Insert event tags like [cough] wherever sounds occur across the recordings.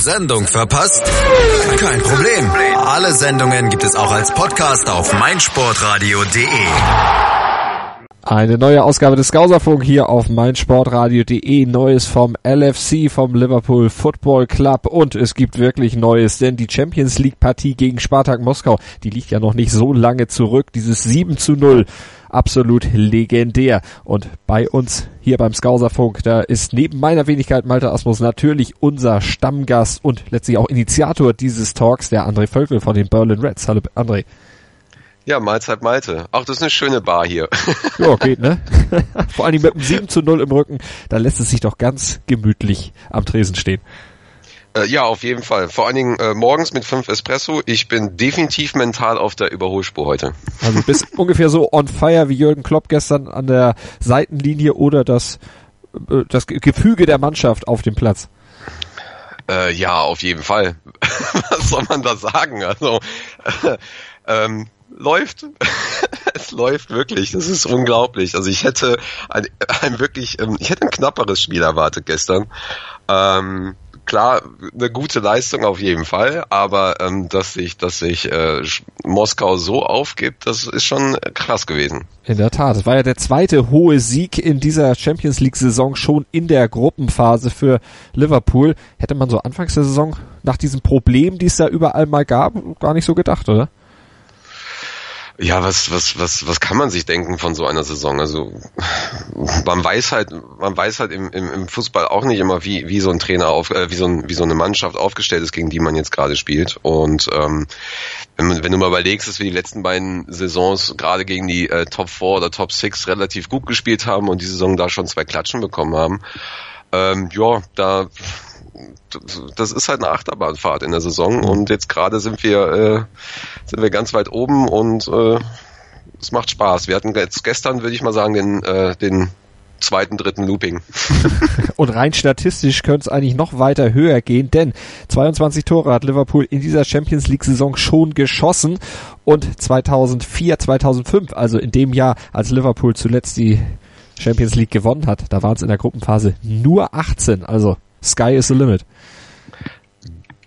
Sendung verpasst? Kein Problem. Alle Sendungen gibt es auch als Podcast auf meinsportradio.de. Eine neue Ausgabe des Skauserfunk hier auf meinsportradio.de. Neues vom LFC, vom Liverpool Football Club. Und es gibt wirklich Neues, denn die Champions League Partie gegen Spartak Moskau, die liegt ja noch nicht so lange zurück. Dieses 7 zu 0 absolut legendär. Und bei uns hier beim Skauserfunk, da ist neben meiner Wenigkeit Malte Asmus natürlich unser Stammgast und letztlich auch Initiator dieses Talks, der André Völkel von den Berlin Reds. Hallo André. Ja, Mahlzeit Malte. Auch das ist eine schöne Bar hier. Ja, geht, ne? [laughs] Vor allem mit einem 7 zu 0 im Rücken, da lässt es sich doch ganz gemütlich am Tresen stehen. Äh, ja, auf jeden Fall. Vor allen Dingen äh, morgens mit fünf Espresso. Ich bin definitiv mental auf der Überholspur heute. Also du bist [laughs] ungefähr so on fire wie Jürgen Klopp gestern an der Seitenlinie oder das, äh, das Gefüge der Mannschaft auf dem Platz. Äh, ja, auf jeden Fall. [laughs] Was soll man da sagen? Also, [laughs] ähm, läuft. es läuft wirklich. Das ist unglaublich. Also ich hätte ein, ein wirklich, ähm, ich hätte ein knapperes Spiel erwartet gestern. Ähm, klar, eine gute Leistung auf jeden Fall, aber ähm, dass sich, dass sich äh, Moskau so aufgibt, das ist schon krass gewesen. In der Tat, es war ja der zweite hohe Sieg in dieser Champions League Saison schon in der Gruppenphase für Liverpool. Hätte man so anfangs der Saison nach diesem Problem, die es da überall mal gab, gar nicht so gedacht, oder? Ja, was, was, was, was kann man sich denken von so einer Saison? Also man weiß halt, man weiß halt im, im, im Fußball auch nicht immer, wie, wie so ein Trainer auf, äh, wie so ein, wie so eine Mannschaft aufgestellt ist, gegen die man jetzt gerade spielt. Und ähm, wenn, wenn du mal überlegst, dass wir die letzten beiden Saisons gerade gegen die äh, Top 4 oder Top 6 relativ gut gespielt haben und die Saison da schon zwei Klatschen bekommen haben, ähm, ja, da das ist halt eine Achterbahnfahrt in der Saison und jetzt gerade sind wir äh, sind wir ganz weit oben und äh, es macht Spaß. Wir hatten jetzt gestern, würde ich mal sagen, den äh, den zweiten, dritten Looping. [laughs] und rein statistisch könnte es eigentlich noch weiter höher gehen, denn 22 Tore hat Liverpool in dieser Champions League Saison schon geschossen und 2004, 2005, also in dem Jahr, als Liverpool zuletzt die Champions League gewonnen hat, da waren es in der Gruppenphase nur 18, also Sky is the limit.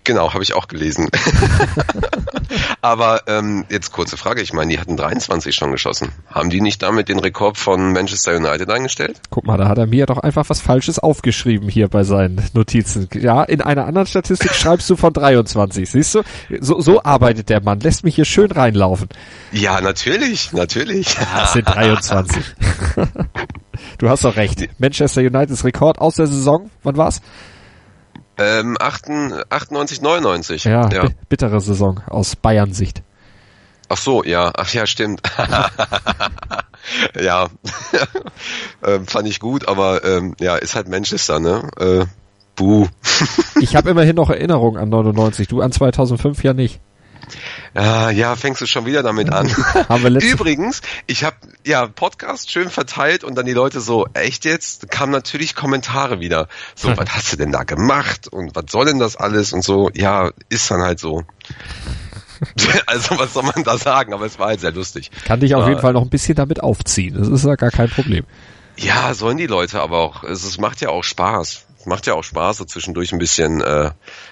Genau, habe ich auch gelesen. [laughs] Aber ähm, jetzt kurze Frage, ich meine, die hatten 23 schon geschossen. Haben die nicht damit den Rekord von Manchester United eingestellt? Guck mal, da hat er mir doch einfach was Falsches aufgeschrieben hier bei seinen Notizen. Ja, in einer anderen Statistik [laughs] schreibst du von 23. Siehst du? So, so arbeitet der Mann. Lässt mich hier schön reinlaufen. Ja, natürlich, natürlich. Ja, es sind 23. [laughs] du hast doch recht. Manchester Uniteds Rekord aus der Saison, wann war's? Ähm, 98, 99. Ja, ja. bittere Saison aus Bayern-Sicht. Ach so, ja, ach ja, stimmt. [laughs] ja, [laughs] ähm, fand ich gut, aber ähm, ja, ist halt Manchester, ne? Äh, buh. [laughs] ich habe immerhin noch Erinnerungen an 99, du an 2005 ja nicht. Ja, ja, fängst du schon wieder damit an. [laughs] Übrigens, ich habe ja Podcast schön verteilt und dann die Leute so, echt jetzt? Kamen natürlich Kommentare wieder. So, [laughs] was hast du denn da gemacht und was soll denn das alles und so. Ja, ist dann halt so. [laughs] also was soll man da sagen? Aber es war halt sehr lustig. Kann dich auf jeden Fall noch ein bisschen damit aufziehen. Das ist ja gar kein Problem. Ja, sollen die Leute aber auch. Es, es macht ja auch Spaß macht ja auch Spaß, so zwischendurch ein bisschen äh,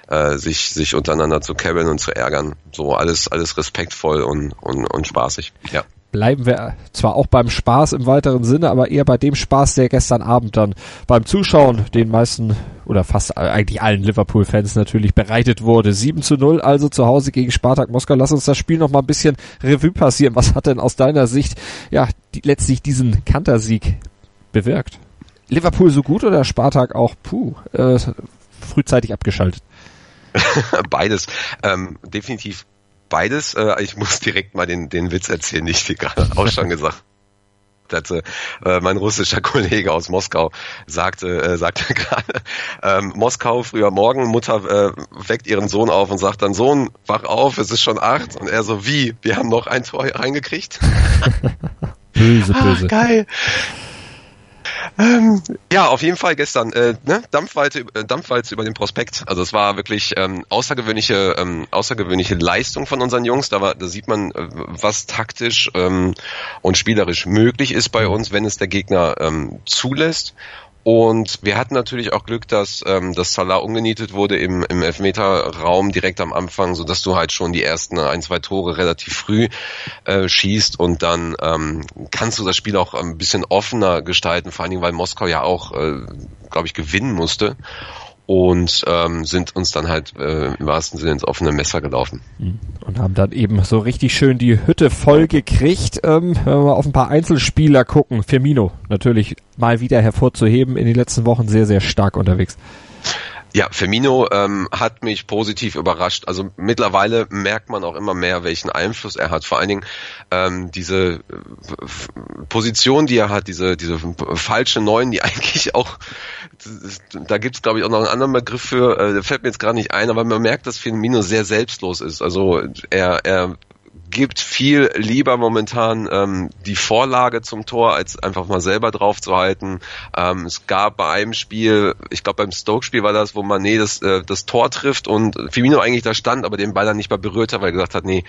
äh, sich, sich untereinander zu kebbeln und zu ärgern. So alles, alles respektvoll und, und, und spaßig. Ja. Bleiben wir zwar auch beim Spaß im weiteren Sinne, aber eher bei dem Spaß, der gestern Abend dann beim Zuschauen den meisten oder fast eigentlich allen Liverpool-Fans natürlich bereitet wurde. 7 zu 0 also zu Hause gegen Spartak Moskau. Lass uns das Spiel noch mal ein bisschen Revue passieren. Was hat denn aus deiner Sicht ja die, letztlich diesen Kantersieg bewirkt? Liverpool so gut oder Spartak auch, puh, äh, frühzeitig abgeschaltet? [laughs] beides. Ähm, definitiv beides. Äh, ich muss direkt mal den, den Witz erzählen, den ich dir gerade auch schon gesagt hatte. Äh, mein russischer Kollege aus Moskau sagte, äh, sagte [laughs] gerade, ähm, Moskau früher Morgen, Mutter äh, weckt ihren Sohn auf und sagt dann, Sohn, wach auf, es ist schon acht. Und er so, wie? Wir haben noch ein Tor reingekriegt? böse, [laughs] böse. Ah, geil. Ähm, ja, auf jeden Fall gestern. Äh, ne? Dampfweite, äh, Dampfwalze über den Prospekt. Also es war wirklich ähm, außergewöhnliche, ähm, außergewöhnliche Leistung von unseren Jungs. Da, war, da sieht man, äh, was taktisch ähm, und spielerisch möglich ist bei uns, wenn es der Gegner ähm, zulässt. Und wir hatten natürlich auch Glück, dass, ähm, dass Salah umgenietet wurde im, im Elfmeterraum direkt am Anfang, so dass du halt schon die ersten ein, zwei Tore relativ früh äh, schießt und dann ähm, kannst du das Spiel auch ein bisschen offener gestalten, vor allen Dingen, weil Moskau ja auch, äh, glaube ich, gewinnen musste und ähm, sind uns dann halt äh, im wahrsten Sinne ins offene Messer gelaufen. Mhm. Und haben dann eben so richtig schön die Hütte voll gekriegt. Ähm, wenn wir mal auf ein paar Einzelspieler gucken. Firmino natürlich mal wieder hervorzuheben, in den letzten Wochen sehr, sehr stark unterwegs. Ja, Firmino ähm, hat mich positiv überrascht. Also mittlerweile merkt man auch immer mehr, welchen Einfluss er hat. Vor allen Dingen ähm, diese äh, Position, die er hat, diese diese falsche Neun, die [laughs] eigentlich auch, da gibt's glaube ich auch noch einen anderen Begriff für, äh, der fällt mir jetzt gerade nicht ein, aber man merkt, dass Firmino sehr selbstlos ist. Also er er gibt viel lieber momentan ähm, die Vorlage zum Tor, als einfach mal selber drauf zu halten. Ähm, es gab bei einem Spiel, ich glaube beim Stoke-Spiel war das, wo Mané das, äh, das Tor trifft und Firmino eigentlich da stand, aber den Ball dann nicht mal berührt hat, weil er gesagt hat, nee,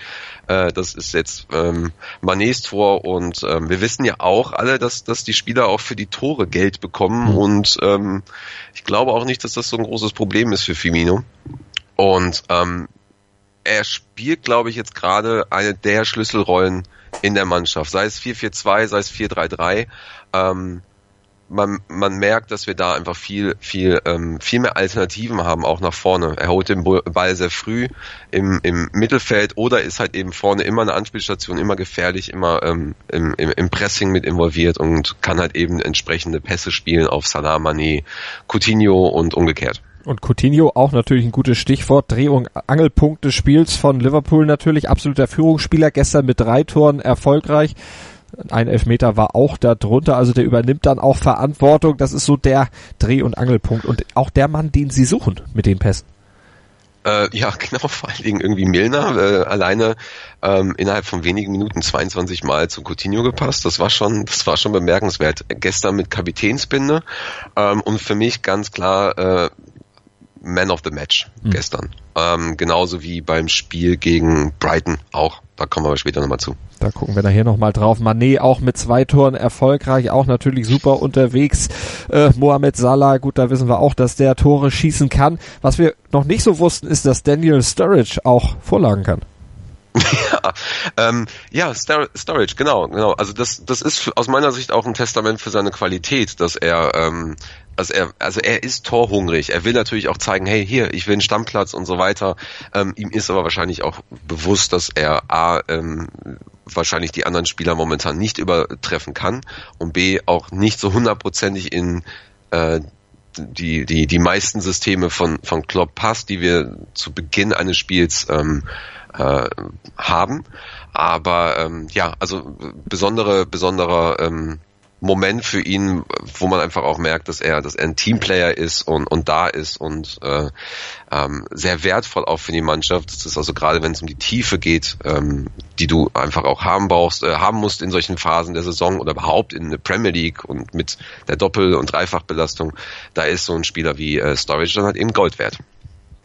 äh, das ist jetzt ähm, Manés Tor und ähm, wir wissen ja auch alle, dass, dass die Spieler auch für die Tore Geld bekommen mhm. und ähm, ich glaube auch nicht, dass das so ein großes Problem ist für Firmino. Und ähm, er spielt, glaube ich, jetzt gerade eine der Schlüsselrollen in der Mannschaft. Sei es 4-4-2, sei es 4-3-3. Ähm, man, man merkt, dass wir da einfach viel, viel, ähm, viel mehr Alternativen haben, auch nach vorne. Er holt den Ball sehr früh im, im Mittelfeld oder ist halt eben vorne immer eine Anspielstation, immer gefährlich, immer ähm, im, im, im Pressing mit involviert und kann halt eben entsprechende Pässe spielen auf Salah, Mané, Coutinho und umgekehrt. Und Coutinho auch natürlich ein gutes Stichwort. Dreh- und Angelpunkt des Spiels von Liverpool natürlich. Absoluter Führungsspieler. Gestern mit drei Toren erfolgreich. Ein Elfmeter war auch da drunter. Also der übernimmt dann auch Verantwortung. Das ist so der Dreh- und Angelpunkt. Und auch der Mann, den sie suchen mit den Pässen. Äh, ja, [laughs] genau, vor allen Dingen irgendwie Milner, äh, alleine ähm, innerhalb von wenigen Minuten 22 Mal zu Coutinho gepasst. Das war schon, das war schon bemerkenswert. Gestern mit Kapitänsbinde ähm, und für mich ganz klar äh, man of the Match mhm. gestern. Ähm, genauso wie beim Spiel gegen Brighton auch. Da kommen wir später nochmal zu. Da gucken wir nachher nochmal drauf. Mané auch mit zwei Toren erfolgreich, auch natürlich super unterwegs. Äh, Mohamed Salah, gut, da wissen wir auch, dass der Tore schießen kann. Was wir noch nicht so wussten, ist, dass Daniel Sturridge auch Vorlagen kann. [laughs] ja, ähm, ja, Storage, genau, genau. Also das, das ist aus meiner Sicht auch ein Testament für seine Qualität, dass er, ähm, also er, also er ist torhungrig. Er will natürlich auch zeigen, hey, hier, ich will einen Stammplatz und so weiter. Ähm, ihm ist aber wahrscheinlich auch bewusst, dass er a ähm, wahrscheinlich die anderen Spieler momentan nicht übertreffen kann und b auch nicht so hundertprozentig in äh, die, die, die meisten Systeme von, von Klopp passt, die wir zu Beginn eines Spiels ähm, äh, haben. Aber ähm, ja, also besondere, besonderer ähm, Moment für ihn, wo man einfach auch merkt, dass er, dass er ein Teamplayer ist und, und da ist und äh, ähm, sehr wertvoll auch für die Mannschaft. Das ist also gerade, wenn es um die Tiefe geht, ähm, die du einfach auch haben brauchst, äh, haben musst in solchen Phasen der Saison oder überhaupt in der Premier League und mit der Doppel- und Dreifachbelastung, da ist so ein Spieler wie äh, Storage dann halt eben Gold wert.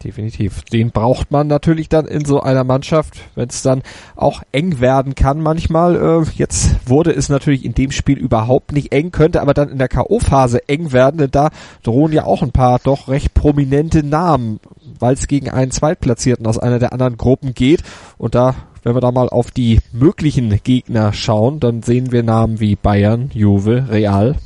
Definitiv. Den braucht man natürlich dann in so einer Mannschaft, wenn es dann auch eng werden kann manchmal. Äh, jetzt wurde es natürlich in dem Spiel überhaupt nicht eng, könnte aber dann in der K.O.-Phase eng werden, denn da drohen ja auch ein paar doch recht prominente Namen, weil es gegen einen Zweitplatzierten aus einer der anderen Gruppen geht. Und da, wenn wir da mal auf die möglichen Gegner schauen, dann sehen wir Namen wie Bayern, Juve, Real,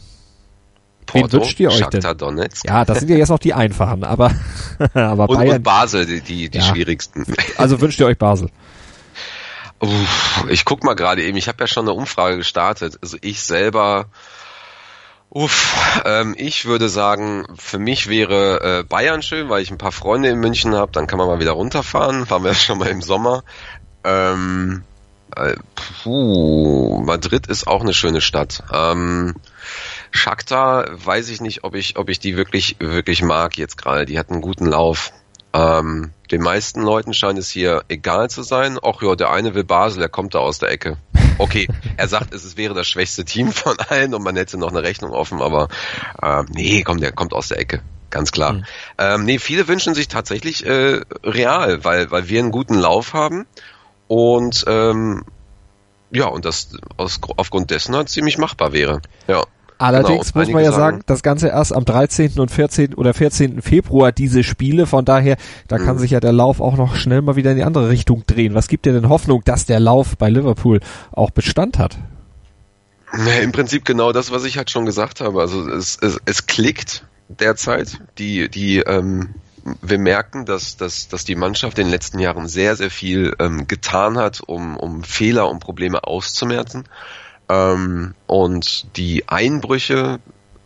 Porto, Wen wünscht ihr euch denn? Donetsk. Ja, das sind ja jetzt noch die einfachen, aber, [laughs] aber und, Bayern. Und Basel, die, die, die ja. schwierigsten. Also wünscht ihr euch Basel? Uff, ich guck mal gerade eben, ich habe ja schon eine Umfrage gestartet. Also ich selber, uff, ähm, ich würde sagen, für mich wäre äh, Bayern schön, weil ich ein paar Freunde in München habe, dann kann man mal wieder runterfahren, waren wir [laughs] schon mal im Sommer. Ähm, äh, puh, Madrid ist auch eine schöne Stadt. Ähm, Shakhtar weiß ich nicht, ob ich, ob ich die wirklich, wirklich mag jetzt gerade. Die hat einen guten Lauf. Ähm, den meisten Leuten scheint es hier egal zu sein. Ach ja, der eine will Basel, der kommt da aus der Ecke. Okay, er sagt, es wäre das schwächste Team von allen und man hätte noch eine Rechnung offen, aber ähm, nee, komm, der kommt aus der Ecke. Ganz klar. Mhm. Ähm, nee, viele wünschen sich tatsächlich äh, real, weil, weil wir einen guten Lauf haben und ähm, ja, und das aus, aufgrund dessen halt ziemlich machbar wäre. Ja. Allerdings genau, muss man ja sagen, das Ganze erst am 13. und 14. oder 14. Februar diese Spiele. Von daher, da mhm. kann sich ja der Lauf auch noch schnell mal wieder in die andere Richtung drehen. Was gibt dir denn Hoffnung, dass der Lauf bei Liverpool auch Bestand hat? Ja, Im Prinzip genau das, was ich halt schon gesagt habe. Also es, es, es klickt derzeit. Die, die, ähm, wir merken, dass, dass, dass die Mannschaft in den letzten Jahren sehr, sehr viel ähm, getan hat, um, um Fehler und Probleme auszumerzen. Ähm, und die Einbrüche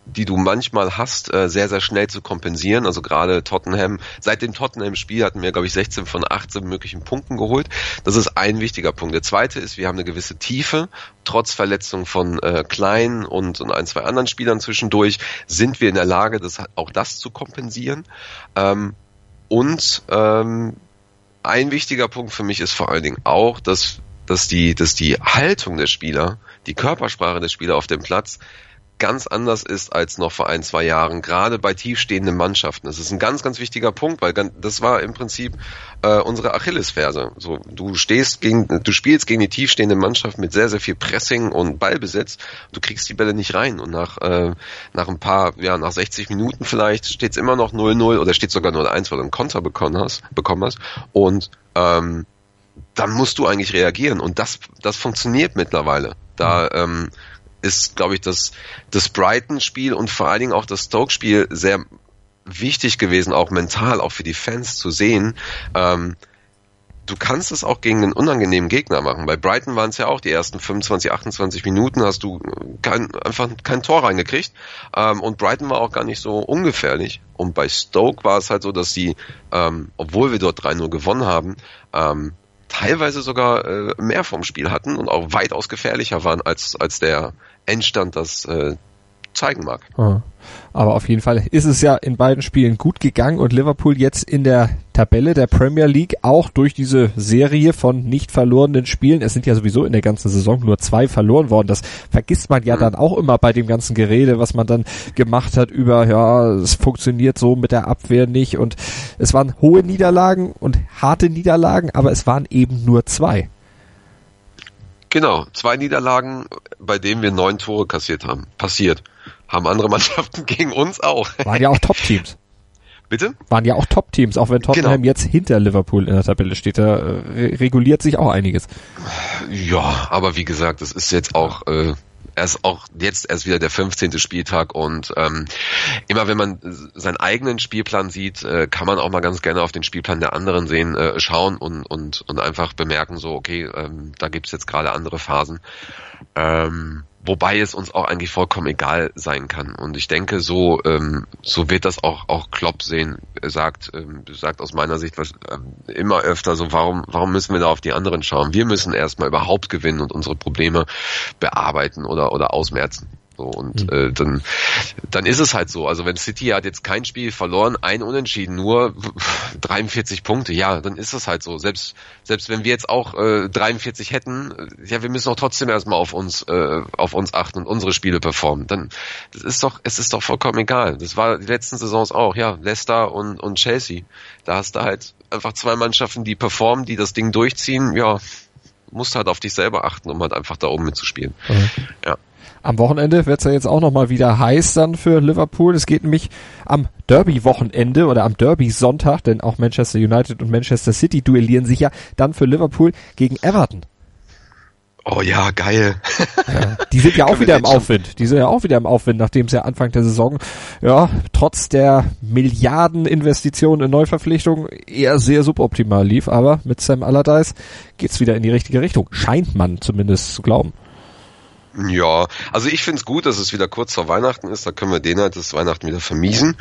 die du manchmal hast, äh, sehr, sehr schnell zu kompensieren. Also gerade Tottenham, seit dem Tottenham-Spiel hatten wir, glaube ich, 16 von 18 möglichen Punkten geholt. Das ist ein wichtiger Punkt. Der zweite ist, wir haben eine gewisse Tiefe. Trotz Verletzung von äh, Klein und, und ein, zwei anderen Spielern zwischendurch sind wir in der Lage, das, auch das zu kompensieren. Ähm, und ähm, ein wichtiger Punkt für mich ist vor allen Dingen auch, dass, dass, die, dass die Haltung der Spieler, die Körpersprache der Spieler auf dem Platz ganz anders ist als noch vor ein, zwei Jahren, gerade bei tiefstehenden Mannschaften. Das ist ein ganz, ganz wichtiger Punkt, weil das war im Prinzip äh, unsere Achillesferse. So, du stehst gegen, du spielst gegen die tiefstehende Mannschaft mit sehr, sehr viel Pressing und Ballbesitz. Du kriegst die Bälle nicht rein und nach, äh, nach ein paar, ja, nach 60 Minuten vielleicht steht es immer noch 0-0 oder steht sogar 0-1, weil du einen Konter bekommen hast, bekommen hast und ähm, dann musst du eigentlich reagieren und das, das funktioniert mittlerweile. Da ähm, ist, glaube ich, das, das Brighton-Spiel und vor allen Dingen auch das Stoke-Spiel sehr wichtig gewesen, auch mental, auch für die Fans zu sehen. Ähm, du kannst es auch gegen einen unangenehmen Gegner machen. Bei Brighton waren es ja auch die ersten 25, 28 Minuten, hast du kein, einfach kein Tor reingekriegt. Ähm, und Brighton war auch gar nicht so ungefährlich. Und bei Stoke war es halt so, dass sie, ähm, obwohl wir dort 3-0 gewonnen haben, ähm, teilweise sogar äh, mehr vom Spiel hatten und auch weitaus gefährlicher waren als, als der Endstand das äh, zeigen mag. Aber auf jeden Fall ist es ja in beiden Spielen gut gegangen und Liverpool jetzt in der Tabelle der Premier League auch durch diese Serie von nicht verlorenen Spielen. Es sind ja sowieso in der ganzen Saison nur zwei verloren worden. Das vergisst man ja mhm. dann auch immer bei dem ganzen Gerede, was man dann gemacht hat über, ja, es funktioniert so mit der Abwehr nicht und es waren hohe Niederlagen und harte Niederlagen, aber es waren eben nur zwei. Genau, zwei Niederlagen, bei denen wir neun Tore kassiert haben. Passiert. Haben andere [laughs] Mannschaften gegen uns auch. Waren ja auch Top-Teams. Bitte? Waren ja auch Top-Teams, auch wenn Tottenham genau. jetzt hinter Liverpool in der Tabelle steht. Da äh, reguliert sich auch einiges. Ja, aber wie gesagt, das ist jetzt auch äh, erst auch jetzt erst wieder der 15. Spieltag und ähm, immer wenn man seinen eigenen Spielplan sieht, äh, kann man auch mal ganz gerne auf den Spielplan der anderen sehen, äh, schauen und, und, und einfach bemerken, so, okay, ähm, da gibt's jetzt gerade andere Phasen. Ähm, wobei es uns auch eigentlich vollkommen egal sein kann. Und ich denke, so ähm, so wird das auch auch Klopp sehen. Er sagt ähm, sagt aus meiner Sicht was, ähm, immer öfter so, warum warum müssen wir da auf die anderen schauen? Wir müssen erstmal überhaupt gewinnen und unsere Probleme bearbeiten oder oder ausmerzen. So, und mhm. äh, dann, dann ist es halt so. Also wenn City hat jetzt kein Spiel verloren, ein Unentschieden, nur [laughs] 43 Punkte, ja, dann ist es halt so. Selbst, selbst wenn wir jetzt auch äh, 43 hätten, ja, wir müssen auch trotzdem erstmal auf uns, äh, auf uns achten und unsere Spiele performen. Dann das ist doch, es ist doch vollkommen egal. Das war die letzten Saisons auch, ja, Leicester und, und Chelsea. Da hast du halt einfach zwei Mannschaften, die performen, die das Ding durchziehen, ja, musst halt auf dich selber achten, um halt einfach da oben mitzuspielen. Mhm. Ja. Am Wochenende wird es ja jetzt auch nochmal wieder heiß dann für Liverpool. Es geht nämlich am Derby-Wochenende oder am Derby-Sonntag, denn auch Manchester United und Manchester City duellieren sich ja dann für Liverpool gegen Everton. Oh ja, geil. Ja, die sind ja [laughs] auch wieder im Aufwind. Die sind ja auch wieder im Aufwind, nachdem es ja Anfang der Saison, ja, trotz der Milliardeninvestitionen in Neuverpflichtungen eher sehr suboptimal lief. Aber mit Sam Allardyce geht's wieder in die richtige Richtung. Scheint man zumindest zu glauben. Ja, also ich finde es gut, dass es wieder kurz vor Weihnachten ist. Da können wir den halt das Weihnachten wieder vermiesen.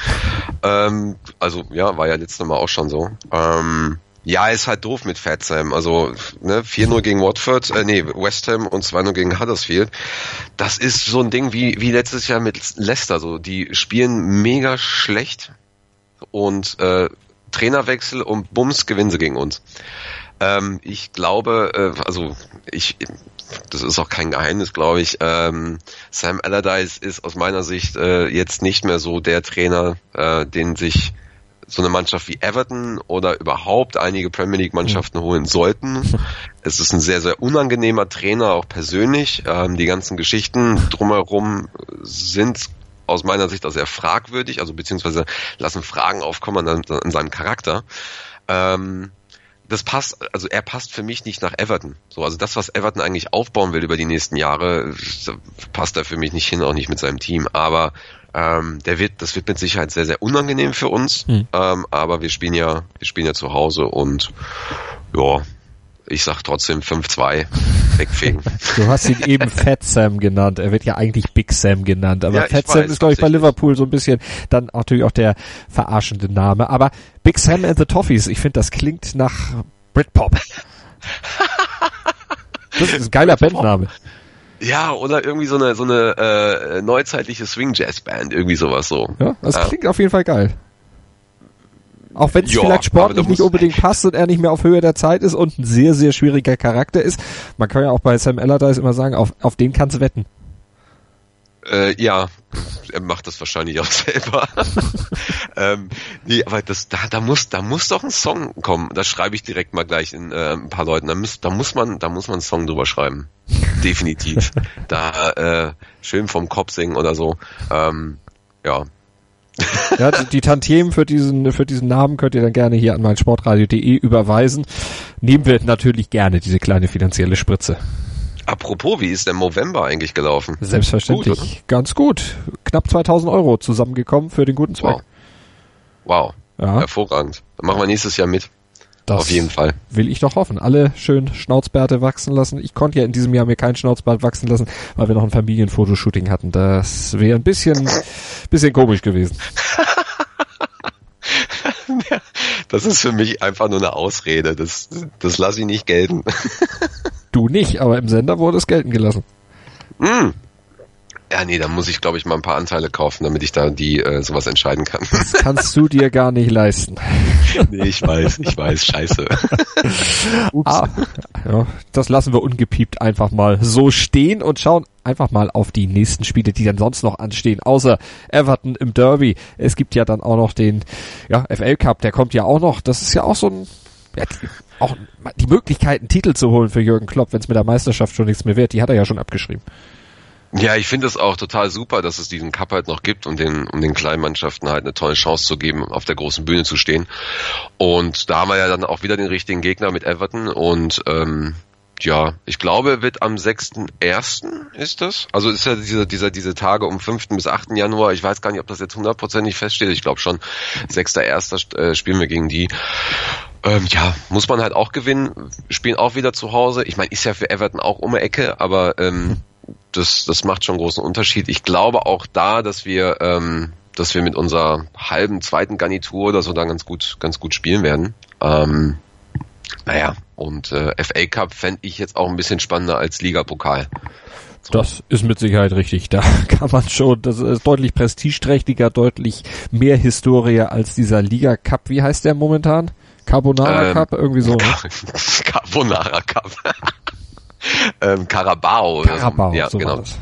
Ähm, also ja, war ja letztes Mal auch schon so. Ähm, ja, ist halt doof mit Fat Sam. Also ne, 4-0 gegen Watford, äh, nee, West Ham und 2-0 gegen Huddersfield. Das ist so ein Ding wie, wie letztes Jahr mit Leicester. So, die spielen mega schlecht und äh, Trainerwechsel und Bums gewinnen sie gegen uns. Ähm, ich glaube, äh, also ich das ist auch kein Geheimnis, glaube ich. Ähm, Sam Allardyce ist aus meiner Sicht äh, jetzt nicht mehr so der Trainer, äh, den sich so eine Mannschaft wie Everton oder überhaupt einige Premier League Mannschaften holen sollten. [laughs] Es ist ein sehr, sehr unangenehmer Trainer, auch persönlich. Ähm, die ganzen Geschichten drumherum sind aus meiner Sicht auch sehr fragwürdig, also beziehungsweise lassen Fragen aufkommen an, an seinem Charakter. Ähm, das passt, also er passt für mich nicht nach Everton. So, also das, was Everton eigentlich aufbauen will über die nächsten Jahre, passt er für mich nicht hin, auch nicht mit seinem Team. Aber ähm, der wird, das wird mit Sicherheit sehr, sehr unangenehm für uns. Hm. Ähm, aber wir spielen ja, wir spielen ja zu Hause und ja, ich sag trotzdem 5-2 wegfegen. [laughs] Du hast ihn eben Fat Sam genannt. Er wird ja eigentlich Big Sam genannt. Aber ja, Fat Sam weiß, ist, glaube ich, bei Liverpool so ein bisschen dann natürlich auch der verarschende Name. Aber Big Sam and the Toffees, ich finde, das klingt nach Britpop. [laughs] Das ist ein geiler Bandname. Ja, oder irgendwie so eine so eine äh, neuzeitliche Swing Jazz Band, irgendwie sowas so. Ja, das ja. klingt auf jeden Fall geil. Auch wenn es vielleicht sportlich nicht unbedingt passt und er nicht mehr auf Höhe der Zeit ist und ein sehr, sehr schwieriger Charakter ist. Man kann ja auch bei Sam Allardyce immer sagen, auf, auf den kannst du wetten. Äh, ja, er macht das wahrscheinlich auch [laughs] selber. [laughs] ähm, nee, aber das, da, da muss, da muss doch ein Song kommen. Da schreibe ich direkt mal gleich in äh, ein paar Leuten. Da muss, da muss man, da muss man einen Song drüber schreiben. [laughs] Definitiv. da äh, schön vom Kopf singen oder so. Ähm, ja, ja, die, die Tantiemen für diesen, für diesen Namen könnt ihr dann gerne hier an mein Sportradio.de überweisen. Nehmen wir natürlich gerne diese kleine finanzielle Spritze. Apropos, wie ist der November eigentlich gelaufen? Selbstverständlich. Gut, Ganz gut. Knapp 2000 Euro zusammengekommen für den guten Zweck. Wow. wow. Ja. Hervorragend. Dann machen wir nächstes Jahr mit. Das Auf jeden Fall. Will ich doch hoffen. Alle schön Schnauzbärte wachsen lassen. Ich konnte ja in diesem Jahr mir keinen Schnauzbart wachsen lassen, weil wir noch ein Familienfotoshooting hatten. Das wäre ein bisschen, bisschen komisch gewesen. [laughs] das ist für mich einfach nur eine Ausrede. Das, das lasse ich nicht gelten. du nicht, aber im Sender wurde es gelten gelassen. Mm, ja, nee, da muss ich, glaube ich, mal ein paar Anteile kaufen, damit ich da die äh, sowas entscheiden kann. Das [laughs] kannst du dir gar nicht leisten. nee, ich weiß, ich weiß, scheiße. [laughs] Ups. Ah, ja, das lassen wir ungepiept einfach mal so stehen und schauen einfach mal auf die nächsten Spiele, die dann sonst noch anstehen, außer Everton im Derby. Es gibt ja dann auch noch den ja, FL Cup, der kommt ja auch noch. Das ist ja auch so ein ja, die, auch die Möglichkeit, einen Titel zu holen für Jürgen Klopp, wenn es mit der Meisterschaft schon nichts mehr wird, die hat er ja schon abgeschrieben. Ja, ich finde es auch total super, dass es diesen Cup halt noch gibt und den, um den kleinen Mannschaften halt eine tolle Chance zu geben, auf der großen Bühne zu stehen. Und da haben wir ja dann auch wieder den richtigen Gegner mit Everton und ähm, ja, ich glaube, wird am 6.1. ist das. Also ist ja dieser, dieser, diese Tage um 5. bis 8. Januar. Ich weiß gar nicht, ob das jetzt hundertprozentig feststeht. Ich glaube schon, 6.1. Äh, spielen wir gegen die. Ähm, ja, muss man halt auch gewinnen. Spielen auch wieder zu Hause. Ich meine, ist ja für Everton auch um die Ecke, aber ähm, das, das macht schon großen Unterschied. Ich glaube auch da, dass wir, ähm, dass wir mit unserer halben zweiten Garnitur oder so dann ganz gut, ganz gut spielen werden. Ähm, naja, und äh, FA Cup fände ich jetzt auch ein bisschen spannender als Ligapokal. So. Das ist mit Sicherheit richtig. Da [laughs] kann man schon, das ist deutlich prestigeträchtiger, deutlich mehr Historie als dieser Liga Cup. Wie heißt der momentan? Carbonara ähm, Cup, irgendwie so. Ne? [laughs] Carbonara Cup. Ähm, Carabao. Carabao, ja, so genau. Das.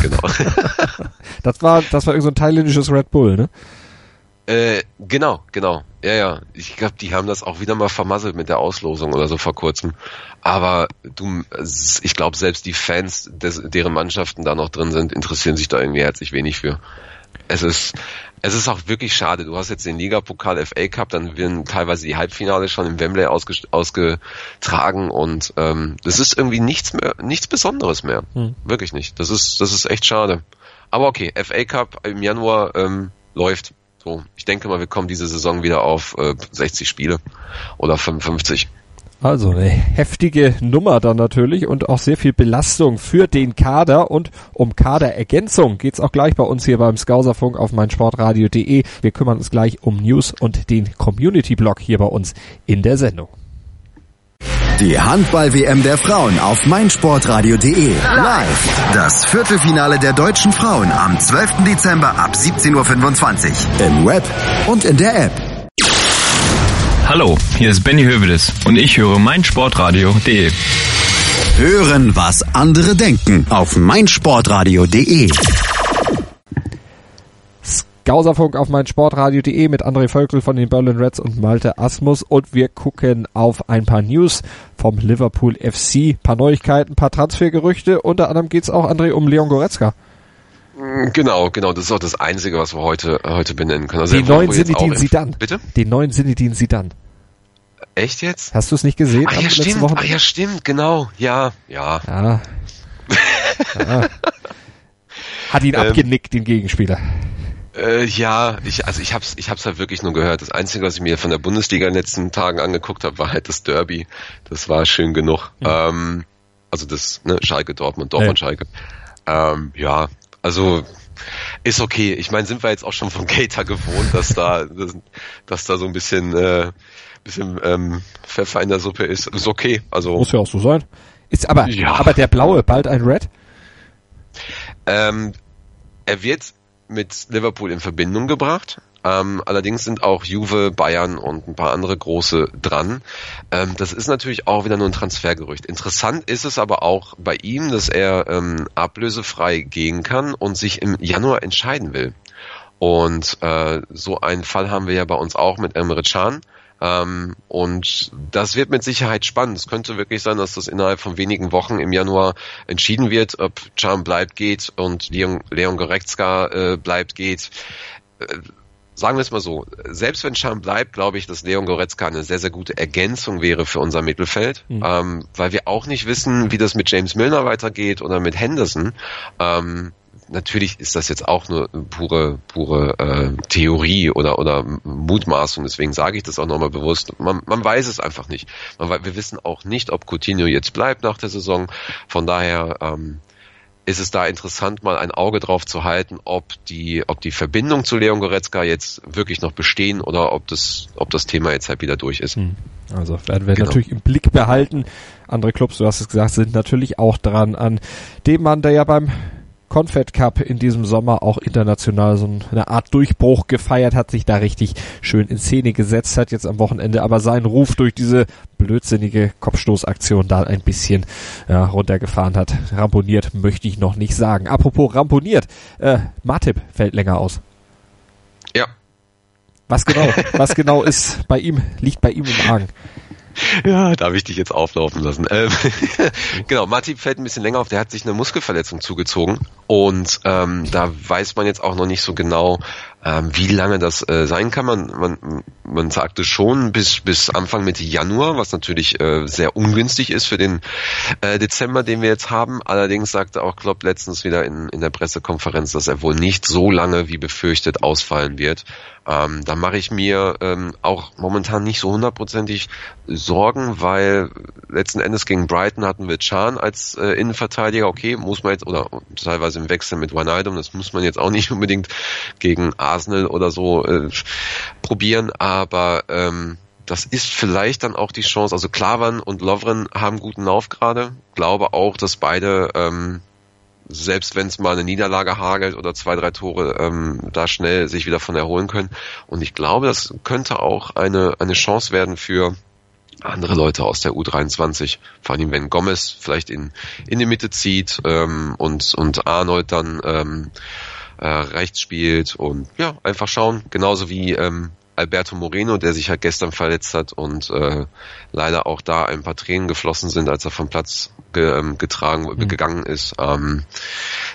genau. [laughs] [laughs] das war, das war irgend so ein thailändisches Red Bull, ne? Äh, genau, genau. Ja, ja. Ich glaube, die haben das auch wieder mal vermasselt mit der Auslosung oder so vor kurzem. Aber du, ich glaube, selbst die Fans, des, deren Mannschaften da noch drin sind, interessieren sich da irgendwie herzlich wenig für. Es ist, es ist auch wirklich schade. Du hast jetzt den Ligapokal FA Cup, dann werden teilweise die Halbfinale schon im Wembley ausge, ausgetragen und ähm, das ist irgendwie nichts mehr, nichts Besonderes mehr. Hm. Wirklich nicht. Das ist, das ist echt schade. Aber okay, FA Cup im Januar ähm, läuft. So, ich denke mal, wir kommen diese Saison wieder auf äh, 60 Spiele oder 55. Also eine heftige Nummer dann natürlich und auch sehr viel Belastung für den Kader und um Kaderergänzung geht's auch gleich bei uns hier beim Skauserfunk auf meinsportradio.de. Wir kümmern uns gleich um News und den Community-Blog hier bei uns in der Sendung. Die Handball-WM der Frauen auf meinsportradio.de. Live. Das Viertelfinale der deutschen Frauen am 12. Dezember ab 17.25 Uhr. Im Web und in der App. Hallo, hier ist Benny Hövedes und ich höre meinsportradio.de. Hören, was andere denken auf meinsportradio.de. Gauserfunk auf mein Sportradio.de mit André Völkel von den Berlin Reds und Malte Asmus und wir gucken auf ein paar News vom Liverpool FC, paar Neuigkeiten, paar Transfergerüchte. Unter anderem geht's auch, André, um Leon Goretzka. Mm, genau, genau, das ist auch das Einzige, was wir heute, heute benennen können. Also den neuen Sinedin Sidan. Bitte? Den neuen Sinedin Sidan. Echt jetzt? Hast du es nicht gesehen? Ah ja, stimmt, ah ja, stimmt, genau, ja, ja. Ja. ja. Hat ihn ähm, abgenickt, den Gegenspieler. Äh, ja, ich, also ich hab's, ich hab's halt wirklich nur gehört. Das Einzige, was ich mir von der Bundesliga in den letzten Tagen angeguckt habe, war halt das Derby. Das war schön genug. Ja. Ähm, also das, ne, Schalke, Dortmund, Dortmund, ja. Schalke. Ähm, ja, also ist okay. Ich meine, sind wir jetzt auch schon von Gator gewohnt, dass da, dass, dass da so ein bisschen, äh, bisschen ähm, Pfeffer in der Suppe ist. Ist okay. Also muss ja auch so sein. Ist aber, ja. aber der blaue bald ein Red? Ähm, er wird mit Liverpool in Verbindung gebracht. Ähm, allerdings sind auch Juve, Bayern und ein paar andere große dran. Ähm, das ist natürlich auch wieder nur ein Transfergerücht. Interessant ist es aber auch bei ihm, dass er ähm, ablösefrei gehen kann und sich im Januar entscheiden will. Und äh, so einen Fall haben wir ja bei uns auch mit Emre Can. Ähm, und das wird mit Sicherheit spannend. Es könnte wirklich sein, dass das innerhalb von wenigen Wochen im Januar entschieden wird, ob Charm bleibt, geht und Leon, Leon Goretzka äh, bleibt, geht. Sagen wir es mal so, selbst wenn Charm bleibt, glaube ich, dass Leon Goretzka eine sehr, sehr gute Ergänzung wäre für unser Mittelfeld, mhm. ähm, weil wir auch nicht wissen, wie das mit James Milner weitergeht oder mit Henderson. Ähm, natürlich ist das jetzt auch nur pure, pure äh, Theorie oder, oder Mutmaßung, deswegen sage ich das auch nochmal bewusst. Man, man weiß es einfach nicht. Man, wir wissen auch nicht, ob Coutinho jetzt bleibt nach der Saison. Von daher ähm, ist es da interessant, mal ein Auge drauf zu halten, ob die, ob die Verbindung zu Leon Goretzka jetzt wirklich noch bestehen oder ob das, ob das Thema jetzt halt wieder durch ist. Hm. Also werden wir genau. natürlich im Blick behalten. Andere Clubs, du hast es gesagt, sind natürlich auch dran an dem Mann, der ja beim Confed Cup in diesem Sommer auch international so eine Art Durchbruch gefeiert, hat sich da richtig schön in Szene gesetzt, hat jetzt am Wochenende aber seinen Ruf durch diese blödsinnige Kopfstoßaktion da ein bisschen ja, runtergefahren hat. Ramponiert möchte ich noch nicht sagen. Apropos ramponiert, äh, Martip fällt länger aus. Ja. Was genau, was genau ist bei ihm, liegt bei ihm im Argen? [laughs] Ja, darf ich dich jetzt auflaufen lassen. Ähm, [laughs] genau, Matip fällt ein bisschen länger auf, der hat sich eine Muskelverletzung zugezogen und ähm, da weiß man jetzt auch noch nicht so genau, ähm, wie lange das äh, sein kann. Man, man, man sagte schon bis, bis Anfang Mitte Januar, was natürlich äh, sehr ungünstig ist für den äh, Dezember, den wir jetzt haben. Allerdings sagte auch Klopp letztens wieder in, in der Pressekonferenz, dass er wohl nicht so lange wie befürchtet ausfallen wird. Ähm, da mache ich mir ähm, auch momentan nicht so hundertprozentig Sorgen, weil letzten Endes gegen Brighton hatten wir Chan als äh, Innenverteidiger. Okay, muss man jetzt, oder teilweise im Wechsel mit Wijnaldum, das muss man jetzt auch nicht [laughs] unbedingt gegen Arsenal oder so äh, probieren, aber ähm, das ist vielleicht dann auch die Chance. Also Klavan und Lovren haben guten Lauf gerade. Glaube auch, dass beide ähm, selbst wenn es mal eine Niederlage hagelt oder zwei, drei Tore, ähm, da schnell sich wieder von erholen können. Und ich glaube, das könnte auch eine, eine Chance werden für andere Leute aus der U23, vor allem wenn Gomez vielleicht in, in die Mitte zieht ähm, und, und Arnold dann ähm, äh, rechts spielt und ja, einfach schauen, genauso wie ähm, Alberto Moreno, der sich halt gestern verletzt hat und äh, leider auch da ein paar Tränen geflossen sind, als er vom Platz ge, ähm, getragen, mhm. gegangen ist. Ähm,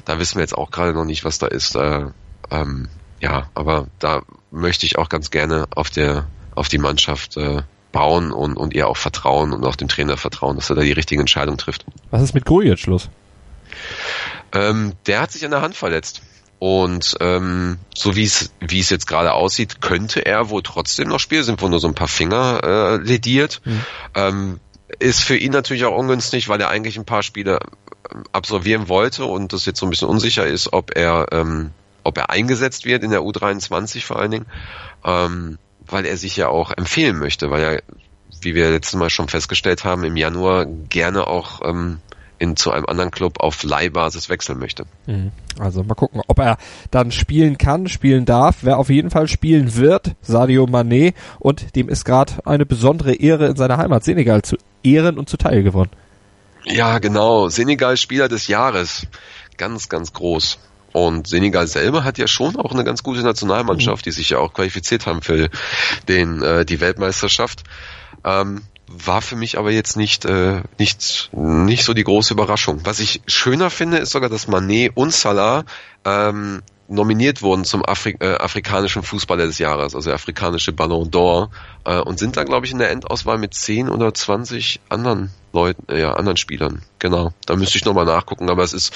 da wissen wir jetzt auch gerade noch nicht, was da ist. Äh, ähm, ja, aber da möchte ich auch ganz gerne auf der auf die Mannschaft äh, bauen und, und ihr auch vertrauen und auch dem Trainer vertrauen, dass er da die richtige Entscheidung trifft. Was ist mit Grujic Schluss? Ähm, der hat sich an der Hand verletzt. Und ähm, so wie es wie es jetzt gerade aussieht, könnte er wohl trotzdem noch spielen. Sind wohl nur so ein paar Finger äh, lediert. Mhm. Ähm, ist für ihn natürlich auch ungünstig, weil er eigentlich ein paar Spiele ähm, absolvieren wollte und das jetzt so ein bisschen unsicher ist, ob er ähm, ob er eingesetzt wird in der U23 vor allen Dingen, ähm, weil er sich ja auch empfehlen möchte, weil er, wie wir letztes Mal schon festgestellt haben, im Januar gerne auch ähm, in, zu einem anderen Club auf Leihbasis wechseln möchte. Mhm. Also mal gucken, ob er dann spielen kann, spielen darf. Wer auf jeden Fall spielen wird, Sadio Mané. Und dem ist gerade eine besondere Ehre in seiner Heimat Senegal zu Ehren und zuteil geworden. Ja, genau. Senegal Spieler des Jahres. Ganz, ganz groß. Und Senegal selber hat ja schon auch eine ganz gute Nationalmannschaft, mhm. die sich ja auch qualifiziert haben für den äh, die Weltmeisterschaft. Ähm, war für mich aber jetzt nicht, äh, nicht, nicht so die große Überraschung. Was ich schöner finde, ist sogar, dass Manet und Salah ähm, nominiert wurden zum Afri äh, afrikanischen Fußballer des Jahres, also afrikanische Ballon d'Or, äh, und sind dann, glaube ich, in der Endauswahl mit 10 oder 20 anderen Leuten, äh, ja, anderen Spielern. Genau. Da müsste ich nochmal nachgucken, aber es ist,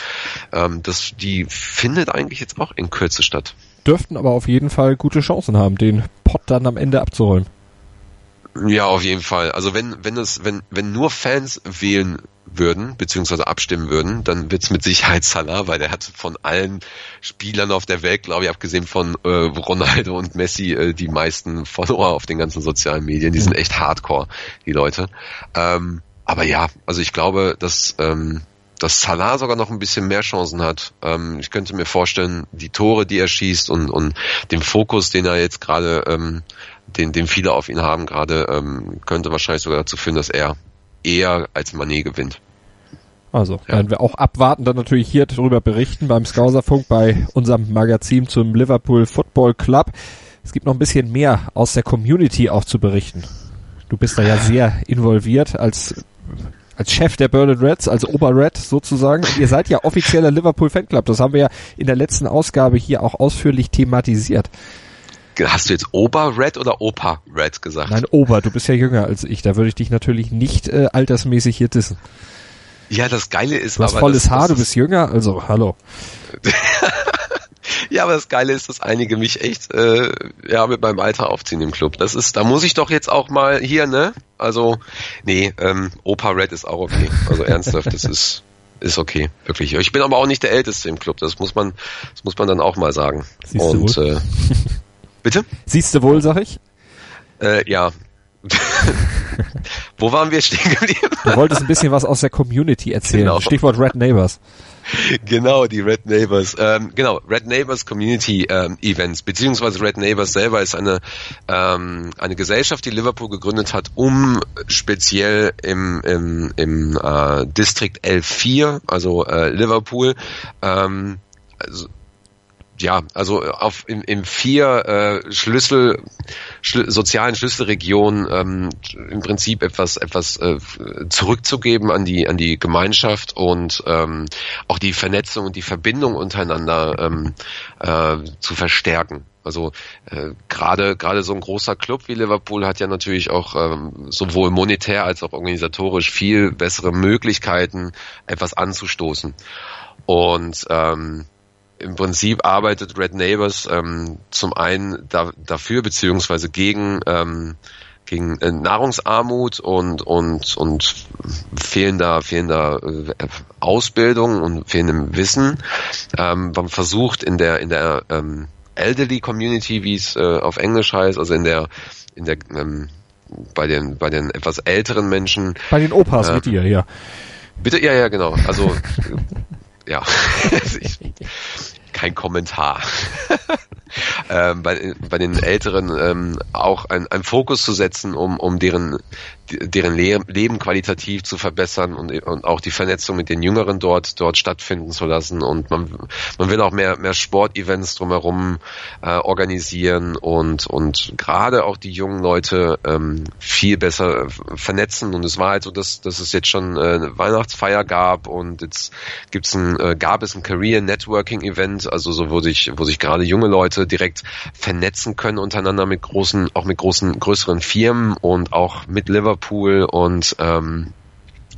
ähm, das, die findet eigentlich jetzt auch in Kürze statt. Dürften aber auf jeden Fall gute Chancen haben, den Pott dann am Ende abzuräumen. Ja, auf jeden Fall. Also wenn, wenn es, wenn, wenn nur Fans wählen würden, beziehungsweise abstimmen würden, dann wird's mit Sicherheit Salah, weil der hat von allen Spielern auf der Welt, glaube ich, abgesehen von äh, Ronaldo und Messi, äh, die meisten Follower auf den ganzen sozialen Medien. Die sind echt hardcore, die Leute. Ähm, aber ja, also ich glaube, dass ähm, dass Salah sogar noch ein bisschen mehr Chancen hat. Ähm, ich könnte mir vorstellen, die Tore, die er schießt und, und den Fokus, den er jetzt gerade, ähm, den, den viele auf ihn haben gerade, ähm, könnte wahrscheinlich sogar dazu führen, dass er eher als Manet gewinnt. Also ja. werden wir auch abwarten, dann natürlich hier darüber berichten beim Scouserfunk bei unserem Magazin zum Liverpool Football Club. Es gibt noch ein bisschen mehr aus der Community auch zu berichten. Du bist da ja sehr involviert als als Chef der Berlin Reds, als Ober-Red sozusagen. Und ihr seid ja offizieller Liverpool Fanclub. Das haben wir ja in der letzten Ausgabe hier auch ausführlich thematisiert. Hast du jetzt Ober-Red oder Opa-Red gesagt? Nein, Ober, du bist ja jünger als ich. Da würde ich dich natürlich nicht äh, altersmäßig hier dissen. Ja, das Geile ist Du hast aber, volles das, Haar, das du bist jünger, also hallo. [laughs] ja, aber das Geile ist, dass einige mich echt äh, ja mit meinem Alter aufziehen im Club. Das ist, da muss ich doch jetzt auch mal hier, ne? Also, nee, ähm, Opa Red ist auch okay. Also ernsthaft, das ist ist okay, wirklich. Ich bin aber auch nicht der Älteste im Club. Das muss man, das muss man dann auch mal sagen. Siehst Und äh, [laughs] bitte? Siehst du wohl, sag ich? Äh, ja. [laughs] Wo waren wir stehen geblieben? Du wolltest ein bisschen was aus der Community erzählen. Genau. Stichwort Red Neighbors. Genau, die Red Neighbors. Ähm, genau, Red Neighbors Community ähm, Events, beziehungsweise Red Neighbors selber ist eine, ähm, eine Gesellschaft, die Liverpool gegründet hat, um speziell im, im, im äh, District L4, also äh, Liverpool, ähm, also ja, also auf in, in vier äh, Schlüssel, schl sozialen Schlüsselregionen ähm, im Prinzip etwas etwas äh, zurückzugeben an die an die Gemeinschaft und ähm, auch die Vernetzung und die Verbindung untereinander ähm, äh, zu verstärken. Also äh, gerade gerade so ein großer Club wie Liverpool hat ja natürlich auch ähm, sowohl monetär als auch organisatorisch viel bessere Möglichkeiten, etwas anzustoßen. Und ähm, im Prinzip arbeitet Red Neighbors ähm, zum einen da, dafür beziehungsweise gegen ähm, gegen äh, Nahrungsarmut und und und fehlender fehlender äh, Ausbildung und fehlendem Wissen. Ähm, man versucht in der in der ähm, Elderly Community, wie es äh, auf Englisch heißt, also in der in der ähm, bei den bei den etwas älteren Menschen. Bei den Opas äh, mit dir, ja. Bitte, ja, ja, genau. Also [laughs] ja, [laughs] kein Kommentar. [laughs] ähm, bei, bei den Älteren ähm, auch ein, ein Fokus zu setzen, um, um deren, deren Le Leben qualitativ zu verbessern und, und auch die Vernetzung mit den Jüngeren dort, dort stattfinden zu lassen. Und man, man will auch mehr, mehr Sportevents drumherum äh, organisieren und, und gerade auch die jungen Leute ähm, viel besser vernetzen. Und es war halt so, dass, dass es jetzt schon äh, Weihnachtsfeier gab und jetzt gibt's ein, äh, gab es ein Career Networking Event, also so, wo sich, wo sich gerade junge Leute direkt vernetzen können untereinander mit großen, auch mit großen, größeren Firmen und auch mit Liverpool und ähm,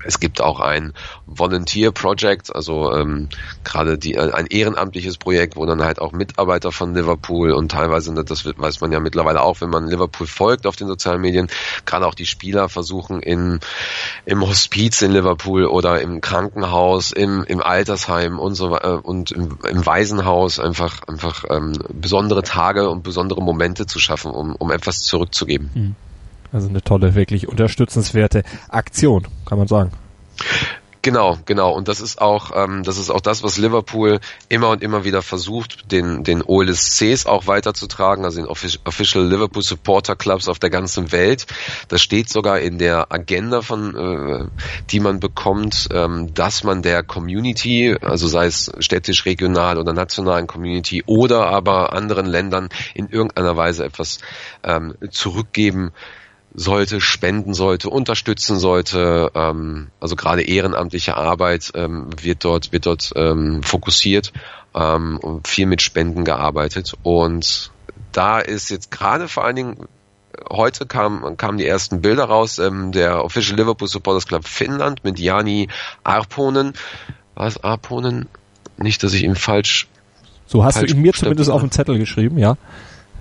es gibt auch ein Volunteer Project, also ähm, gerade die äh, ein ehrenamtliches Projekt, wo dann halt auch Mitarbeiter von Liverpool und teilweise, das weiß man ja mittlerweile auch, wenn man Liverpool folgt auf den sozialen Medien, gerade auch die Spieler versuchen in im Hospiz in Liverpool oder im Krankenhaus, im, im Altersheim und so äh, und im, im Waisenhaus einfach einfach ähm, besondere Tage und besondere Momente zu schaffen, um, um etwas zurückzugeben. Mhm. Also eine tolle, wirklich unterstützenswerte Aktion, kann man sagen. Genau, genau. Und das ist auch, ähm, das ist auch das, was Liverpool immer und immer wieder versucht, den, den OLSCs auch weiterzutragen, also den Official Liverpool Supporter Clubs auf der ganzen Welt. Das steht sogar in der Agenda von, äh, die man bekommt, ähm, dass man der Community, also sei es städtisch, regional oder nationalen Community oder aber anderen Ländern in irgendeiner Weise etwas ähm, zurückgeben sollte, spenden sollte, unterstützen sollte. Ähm, also gerade ehrenamtliche Arbeit ähm, wird dort wird dort ähm, fokussiert ähm, viel mit Spenden gearbeitet. Und da ist jetzt gerade vor allen Dingen heute kam, kamen die ersten Bilder raus, ähm, der Official Liverpool Supporters Club Finnland mit Jani Arponen. Was Arponen? Nicht, dass ich ihn falsch. So hast falsch du ihn mir zumindest auf dem Zettel geschrieben, ja.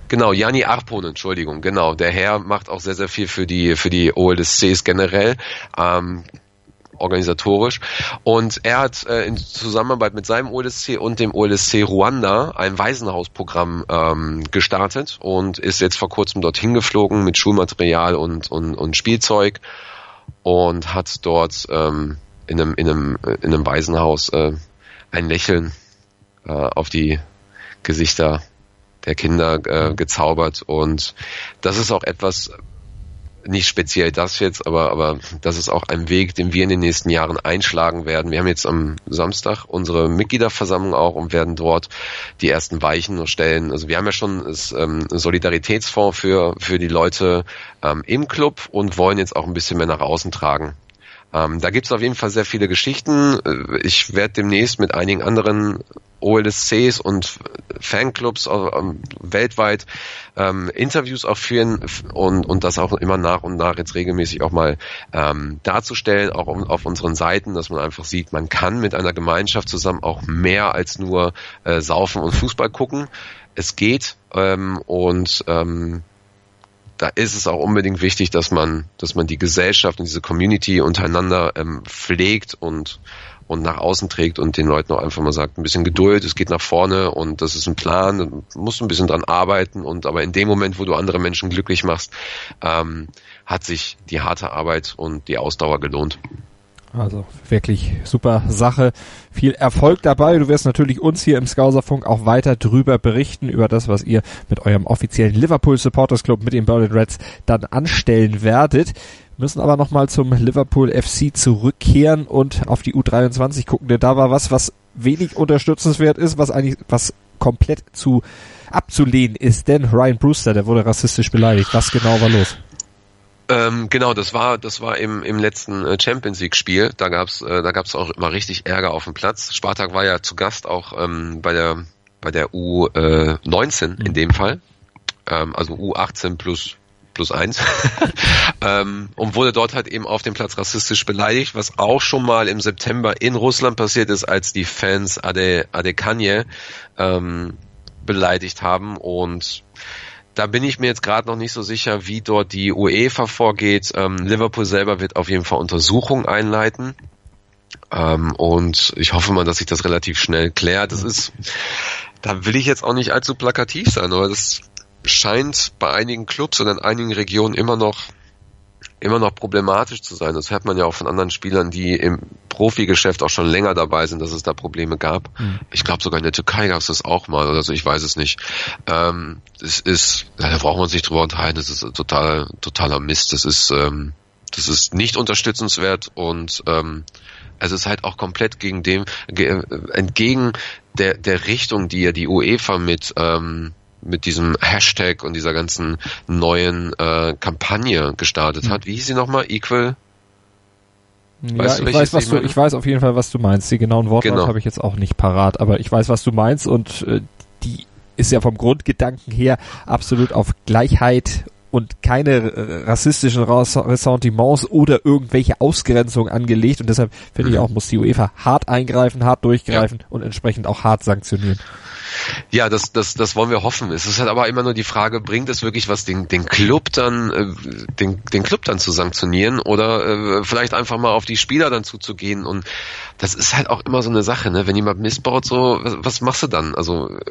Genau, Jani Arponen, Entschuldigung, genau. Der Herr macht auch sehr, sehr viel für die, für die OLSCs generell. Ähm, organisatorisch. Und er hat äh, in Zusammenarbeit mit seinem OLSC und dem OLSC Ruanda ein Waisenhausprogramm ähm, gestartet und ist jetzt vor kurzem dorthin geflogen mit Schulmaterial und, und, und Spielzeug und hat dort ähm, in, einem, in, einem, in einem Waisenhaus äh, ein Lächeln äh, auf die Gesichter der Kinder äh, gezaubert und das ist auch etwas, nicht speziell das jetzt, aber, aber das ist auch ein Weg, den wir in den nächsten Jahren einschlagen werden. Wir haben jetzt am Samstag unsere Mitgliederversammlung auch und werden dort die ersten Weichen stellen. Also wir haben ja schon das ähm, Solidaritätsfonds für, für die Leute ähm, im Club und wollen jetzt auch ein bisschen mehr nach außen tragen. Ähm, da gibt es auf jeden Fall sehr viele Geschichten. Äh, ich werde demnächst mit einigen anderen OLSCs und Fanclubs ähm, weltweit ähm, Interviews auch führen und, und das auch immer nach und nach jetzt regelmäßig auch mal ähm, darzustellen, auch auf unseren Seiten, dass man einfach sieht, man kann mit einer Gemeinschaft zusammen auch mehr als nur äh, saufen und Fußball gucken. Es geht ähm, und ähm, da ist es auch unbedingt wichtig, dass man, dass man die Gesellschaft und diese Community untereinander ähm, pflegt und und nach außen trägt und den Leuten auch einfach mal sagt, ein bisschen Geduld, es geht nach vorne und das ist ein Plan, musst ein bisschen dran arbeiten und aber in dem Moment, wo du andere Menschen glücklich machst, ähm, hat sich die harte Arbeit und die Ausdauer gelohnt. Also wirklich super Sache. Viel Erfolg dabei. Du wirst natürlich uns hier im Skauserfunk auch weiter drüber berichten, über das, was ihr mit eurem offiziellen Liverpool Supporters Club mit den Berlin Reds dann anstellen werdet. Müssen aber nochmal zum Liverpool FC zurückkehren und auf die U23 gucken, denn da war was, was wenig unterstützenswert ist, was eigentlich, was komplett zu abzulehnen ist, denn Ryan Brewster, der wurde rassistisch beleidigt. Was genau war los? Ähm, genau, das war das war im, im letzten äh, Champions League Spiel. Da gab's äh, da gab's auch immer richtig Ärger auf dem Platz. Spartak war ja zu Gast auch ähm, bei der bei der U19 äh, in dem Fall, ähm, also U18 plus plus eins [laughs] ähm, und wurde dort halt eben auf dem Platz rassistisch beleidigt, was auch schon mal im September in Russland passiert ist, als die Fans Ade Adekanye ähm, beleidigt haben und da bin ich mir jetzt gerade noch nicht so sicher, wie dort die UEFA vorgeht. Ähm, Liverpool selber wird auf jeden Fall Untersuchungen einleiten. Ähm, und ich hoffe mal, dass sich das relativ schnell klärt. Das ist, da will ich jetzt auch nicht allzu plakativ sein, aber das scheint bei einigen Clubs und in einigen Regionen immer noch immer noch problematisch zu sein. Das hört man ja auch von anderen Spielern, die im Profigeschäft auch schon länger dabei sind, dass es da Probleme gab. Mhm. Ich glaube sogar in der Türkei gab es das auch mal oder so, ich weiß es nicht. Ähm, das ist, da braucht man sich drüber unterhalten, das ist total, totaler Mist. Das ist, ähm, das ist nicht unterstützenswert und ähm, es ist halt auch komplett gegen dem, entgegen der, der Richtung, die ja die UEFA mit ähm, mit diesem Hashtag und dieser ganzen neuen äh, Kampagne gestartet hat. Wie hieß sie nochmal? Equal? Weißt ja, du, ich weiß, was du, ich weiß auf jeden Fall, was du meinst. Die genauen Worte genau. habe ich jetzt auch nicht parat, aber ich weiß, was du meinst und äh, die ist ja vom Grundgedanken her absolut auf Gleichheit und keine rassistischen Ressentiments oder irgendwelche Ausgrenzungen angelegt und deshalb finde ich mhm. auch, muss die UEFA hart eingreifen, hart durchgreifen ja. und entsprechend auch hart sanktionieren. Ja, das, das, das wollen wir hoffen. Es ist halt aber immer nur die Frage, bringt es wirklich was, den, den Club dann, äh, den, den Club dann zu sanktionieren oder äh, vielleicht einfach mal auf die Spieler dann zuzugehen und das ist halt auch immer so eine Sache, ne? Wenn jemand missbaut, so, was, was machst du dann? Also äh,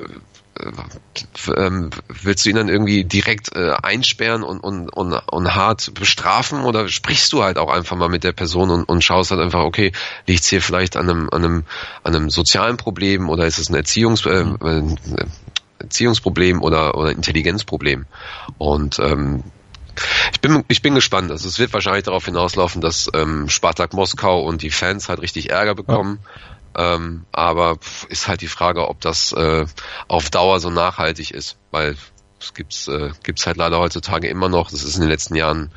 ähm, willst du ihn dann irgendwie direkt äh, einsperren? und, und, und, und hart bestrafen oder sprichst du halt auch einfach mal mit der Person und, und schaust halt einfach, okay, liegt es hier vielleicht an einem, an einem, an einem sozialen Problem oder ist es ein Erziehungs, äh, äh, Erziehungsproblem oder, oder Intelligenzproblem? Und ähm, ich bin, ich bin gespannt. Also es wird wahrscheinlich darauf hinauslaufen, dass ähm, Spartak Moskau und die Fans halt richtig Ärger bekommen. Ja. Ähm, aber ist halt die Frage, ob das äh, auf Dauer so nachhaltig ist, weil es gibt's, äh, gibt's halt leider heutzutage immer noch. Das ist in den letzten Jahren,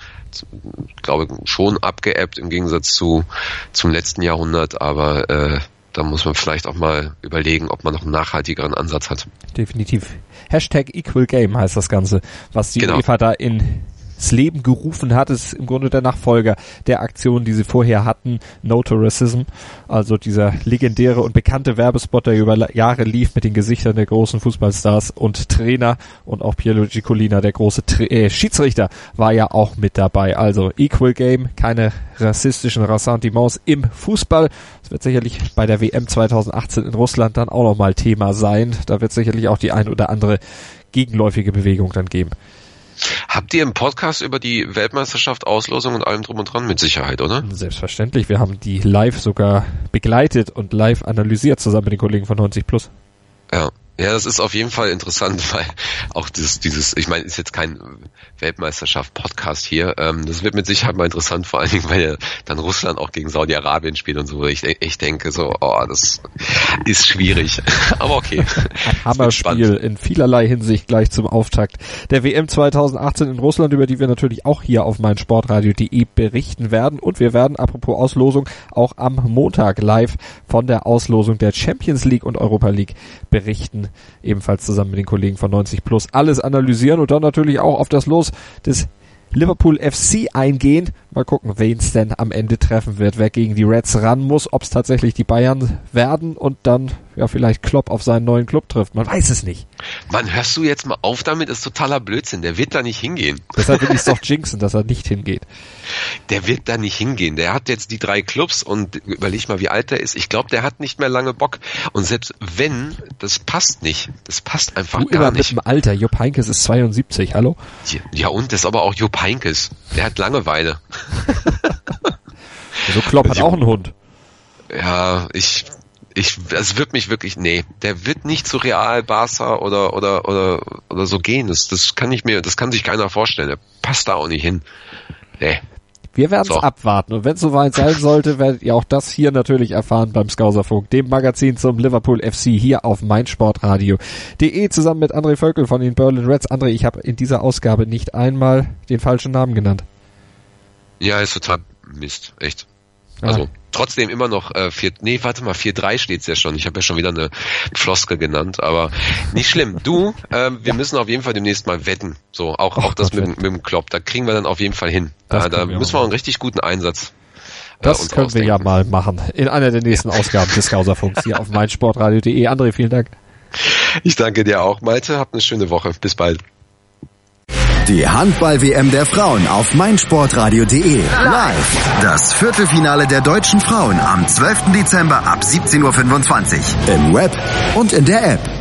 glaube ich, schon abgeebbt im Gegensatz zu zum letzten Jahrhundert, aber äh, da muss man vielleicht auch mal überlegen, ob man noch einen nachhaltigeren Ansatz hat. Definitiv. Hashtag Equal Game heißt das Ganze, was die genau. UEFA da in ins Leben gerufen hat, ist im Grunde der Nachfolger der Aktion, die sie vorher hatten, No to Racism, also dieser legendäre und bekannte Werbespot, der über Jahre lief mit den Gesichtern der großen Fußballstars und Trainer und auch Pierluigi Colina, der große Tra äh, Schiedsrichter, war ja auch mit dabei. Also Equal Game, keine rassistischen Ressentiments im Fußball. Das wird sicherlich bei der WM 2018 in Russland dann auch nochmal Thema sein. Da wird sicherlich auch die ein oder andere gegenläufige Bewegung dann geben. Habt ihr im Podcast über die Weltmeisterschaft, Auslosung und allem drum und dran mit Sicherheit, oder? Selbstverständlich. Wir haben die live sogar begleitet und live analysiert zusammen mit den Kollegen von 90 Plus. Ja. Ja, das ist auf jeden Fall interessant, [laughs] weil auch dieses, dieses, ich meine, ist jetzt kein Weltmeisterschaft-Podcast hier. Ähm, das wird mit Sicherheit mal interessant, vor allen Dingen, weil ja dann Russland auch gegen Saudi-Arabien spielt und so. Ich, ich denke so, oh, das ist schwierig. [laughs] Aber okay. Ein [laughs] Hammerspiel in vielerlei Hinsicht gleich zum Auftakt der WM 2018 in Russland, über die wir natürlich auch hier auf meinsportradio.de berichten werden. Und wir werden, apropos Auslosung, auch am Montag live von der Auslosung der Champions League und Europa League berichten ebenfalls zusammen mit den Kollegen von 90 Plus alles analysieren und dann natürlich auch auf das Los des Liverpool FC eingehen. Mal gucken, wen es denn am Ende treffen wird, wer gegen die Reds ran muss, ob es tatsächlich die Bayern werden und dann ja vielleicht Klopp auf seinen neuen Club trifft. Man weiß es nicht. Mann, hörst du jetzt mal auf damit? Das ist totaler Blödsinn. Der wird da nicht hingehen. Deshalb will ich es doch jinxen, dass er nicht hingeht. [laughs] Der wird da nicht hingehen. Der hat jetzt die drei Clubs und überleg mal, wie alt er ist. Ich glaube, der hat nicht mehr lange Bock. Und selbst wenn, das passt nicht. Das passt einfach du gar immer nicht. mit dem Alter. Jupp Heinkes ist 72, hallo? Ja, und das ist aber auch Jupp Heinkes. Der hat Langeweile. [laughs] also Klopp hat auch einen Hund. Ja, ich, ich, es wird mich wirklich, nee, der wird nicht zu Real, Barca oder, oder, oder, oder so gehen. Das, das kann ich mir, das kann sich keiner vorstellen. Der passt da auch nicht hin. Nee. Wir werden es so. abwarten und wenn es soweit sein sollte, werdet ihr auch das hier natürlich erfahren beim Skauserfunk, dem Magazin zum Liverpool FC hier auf meinsportradio.de zusammen mit André Völkel von den Berlin Reds. André, ich habe in dieser Ausgabe nicht einmal den falschen Namen genannt. Ja, ist total Mist, echt. Also trotzdem immer noch äh, vier, nee, warte mal, 4-3 steht's ja schon. Ich habe ja schon wieder eine Floskel genannt, aber nicht schlimm. Du, ähm, wir müssen auf jeden Fall demnächst mal wetten. So, auch, auch das mit, mit dem Klopp. Da kriegen wir dann auf jeden Fall hin. Da, da wir müssen wir auch einen richtig guten Einsatz. Äh, das können ausdenken. wir ja mal machen. In einer der nächsten Ausgaben des Gauserfunks hier auf [laughs] meinsportradio.de. André, vielen Dank. Ich danke dir auch, Malte. Habt eine schöne Woche. Bis bald. Die Handball-WM der Frauen auf meinsportradio.de. Live. Das Viertelfinale der deutschen Frauen am 12. Dezember ab 17.25 Uhr. Im Web und in der App.